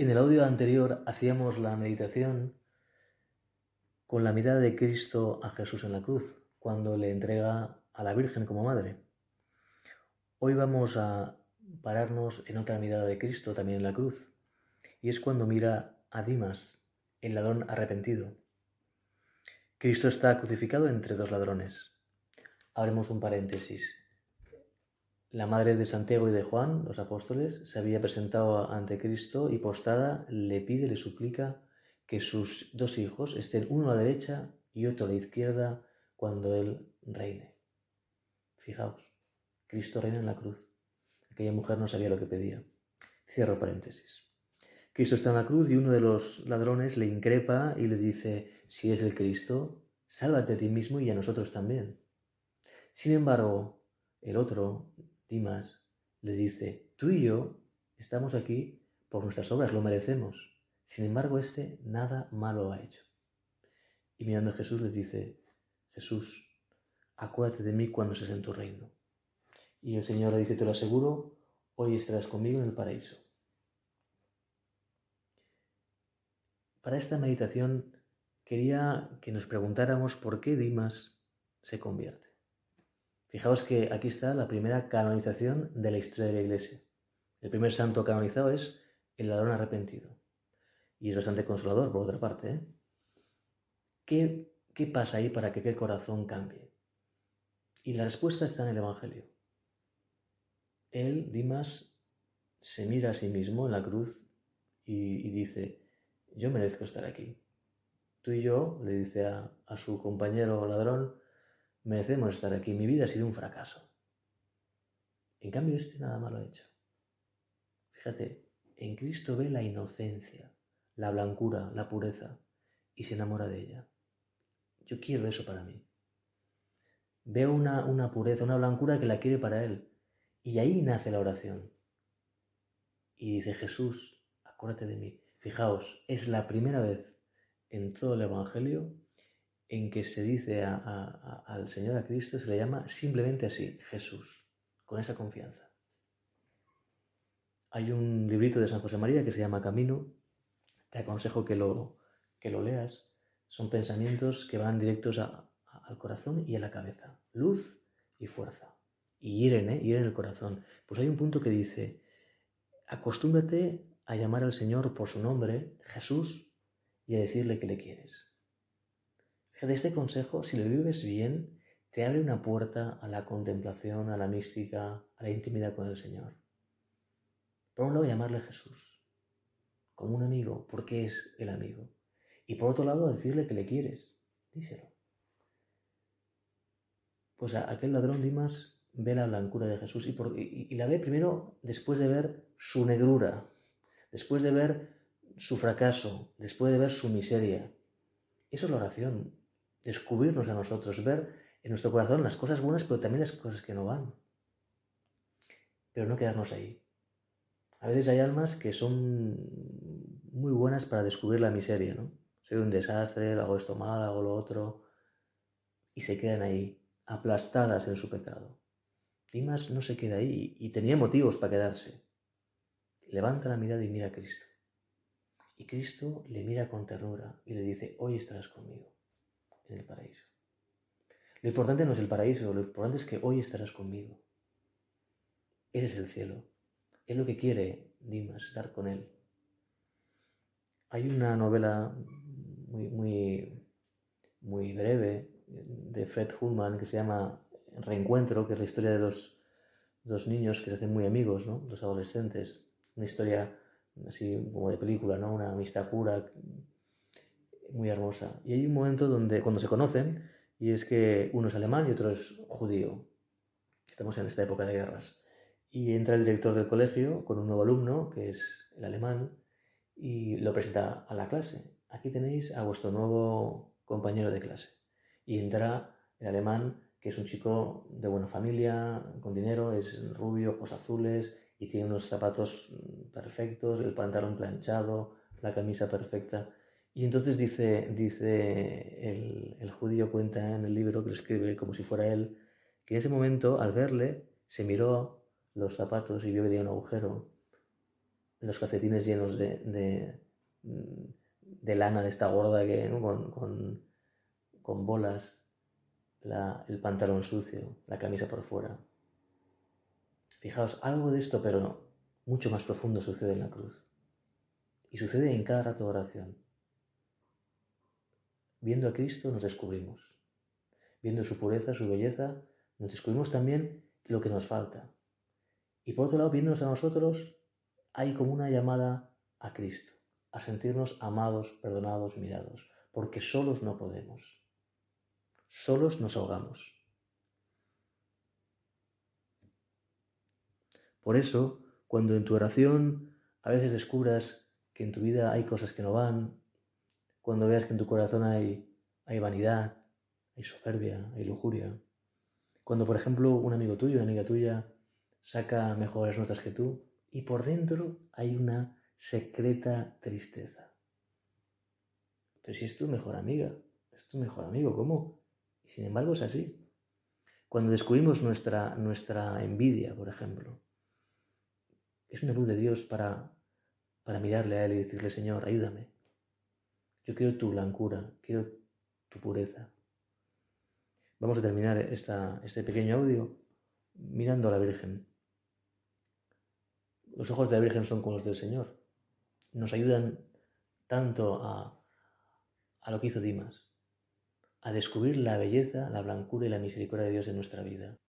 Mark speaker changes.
Speaker 1: En el audio anterior hacíamos la meditación con la mirada de Cristo a Jesús en la cruz, cuando le entrega a la Virgen como madre. Hoy vamos a pararnos en otra mirada de Cristo también en la cruz, y es cuando mira a Dimas, el ladrón arrepentido. Cristo está crucificado entre dos ladrones. Abremos un paréntesis. La madre de Santiago y de Juan, los apóstoles, se había presentado ante Cristo y postada le pide, le suplica que sus dos hijos estén uno a la derecha y otro a la izquierda cuando Él reine. Fijaos, Cristo reina en la cruz. Aquella mujer no sabía lo que pedía. Cierro paréntesis. Cristo está en la cruz y uno de los ladrones le increpa y le dice, si es el Cristo, sálvate a ti mismo y a nosotros también. Sin embargo, el otro Dimas le dice, tú y yo estamos aquí por nuestras obras, lo merecemos. Sin embargo, este nada malo ha hecho. Y mirando a Jesús le dice, Jesús, acuérdate de mí cuando seas en tu reino. Y el Señor le dice, te lo aseguro, hoy estarás conmigo en el paraíso. Para esta meditación quería que nos preguntáramos por qué Dimas se convierte. Fijaos que aquí está la primera canonización de la historia de la Iglesia. El primer santo canonizado es el ladrón arrepentido. Y es bastante consolador, por otra parte. ¿eh? ¿Qué, ¿Qué pasa ahí para que el corazón cambie? Y la respuesta está en el Evangelio. Él, Dimas, se mira a sí mismo en la cruz y, y dice, yo merezco estar aquí. Tú y yo, le dice a, a su compañero ladrón, merecemos estar aquí. Mi vida ha sido un fracaso. En cambio, este nada malo ha hecho. Fíjate, en Cristo ve la inocencia, la blancura, la pureza, y se enamora de ella. Yo quiero eso para mí. Veo una, una pureza, una blancura que la quiere para Él. Y ahí nace la oración. Y dice Jesús, acuérdate de mí. Fijaos, es la primera vez en todo el Evangelio en que se dice al Señor, a Cristo, se le llama simplemente así, Jesús, con esa confianza. Hay un librito de San José María que se llama Camino, te aconsejo que lo, que lo leas, son pensamientos que van directos al corazón y a la cabeza, luz y fuerza, y hieren, ¿eh? hieren el corazón. Pues hay un punto que dice, acostúmbrate a llamar al Señor por su nombre, Jesús, y a decirle que le quieres de este consejo, si lo vives bien, te abre una puerta a la contemplación, a la mística, a la intimidad con el Señor. Por un lado, llamarle Jesús, como un amigo, porque es el amigo. Y por otro lado, decirle que le quieres, díselo. Pues aquel ladrón Dimas ve la blancura de Jesús y, y la ve primero después de ver su negrura, después de ver su fracaso, después de ver su miseria. Eso es la oración, descubrirnos a nosotros, ver en nuestro corazón las cosas buenas, pero también las cosas que no van. Pero no quedarnos ahí. A veces hay almas que son muy buenas para descubrir la miseria, ¿no? Soy un desastre, hago esto mal, hago lo otro, y se quedan ahí, aplastadas en su pecado. Dimas no se queda ahí y tenía motivos para quedarse. Levanta la mirada y mira a Cristo. Y Cristo le mira con ternura y le dice, hoy estarás conmigo en el paraíso. Lo importante no es el paraíso, lo importante es que hoy estarás conmigo. Ese es el cielo. Es lo que quiere Dimas, estar con él. Hay una novela muy, muy, muy breve de Fred Hullman que se llama Reencuentro, que es la historia de dos, dos niños que se hacen muy amigos, ¿no? Dos adolescentes. Una historia así como de película, ¿no? Una amistad pura, muy hermosa. Y hay un momento donde, cuando se conocen, y es que uno es alemán y otro es judío. Estamos en esta época de guerras. Y entra el director del colegio con un nuevo alumno, que es el alemán, y lo presenta a la clase. Aquí tenéis a vuestro nuevo compañero de clase. Y entra el alemán, que es un chico de buena familia, con dinero, es rubio, ojos azules, y tiene unos zapatos perfectos, el pantalón planchado, la camisa perfecta. Y entonces dice, dice el, judío, cuenta en el libro que lo escribe como si fuera él, que en ese momento, al verle, se miró los zapatos y vio que tenía un agujero. los calcetines llenos de, de, de lana de esta gorda que, con, con, con, bolas, la, el pantalón sucio, la camisa por fuera. Fijaos, algo de esto, pero mucho más profundo sucede en la cruz. Y sucede en cada rato de oración. Viendo a Cristo nos descubrimos. Viendo su pureza, su belleza, nos descubrimos también lo que nos falta. Y por otro lado, viéndonos a nosotros, hay como una llamada a Cristo, a sentirnos amados, perdonados, mirados, porque solos no podemos. Solos nos ahogamos. Por eso, cuando en tu oración a veces descubras que en tu vida hay cosas que no van, cuando veas que en tu corazón hay, hay vanidad, hay soberbia, hay lujuria, cuando por ejemplo un amigo tuyo, una amiga tuya, saca mejores notas que tú y por dentro hay una secreta tristeza. Pero si es tu mejor amiga, es tu mejor amigo, ¿cómo? Y sin embargo es así. Cuando descubrimos nuestra, nuestra envidia, por ejemplo, es una luz de Dios para, para mirarle a Él y decirle, Señor, ayúdame. Yo quiero tu blancura, quiero tu pureza. Vamos a terminar esta, este pequeño audio mirando a la Virgen. Los ojos de la Virgen son como los del Señor. Nos ayudan tanto a, a lo que hizo Dimas, a descubrir la belleza, la blancura y la misericordia de Dios en nuestra vida.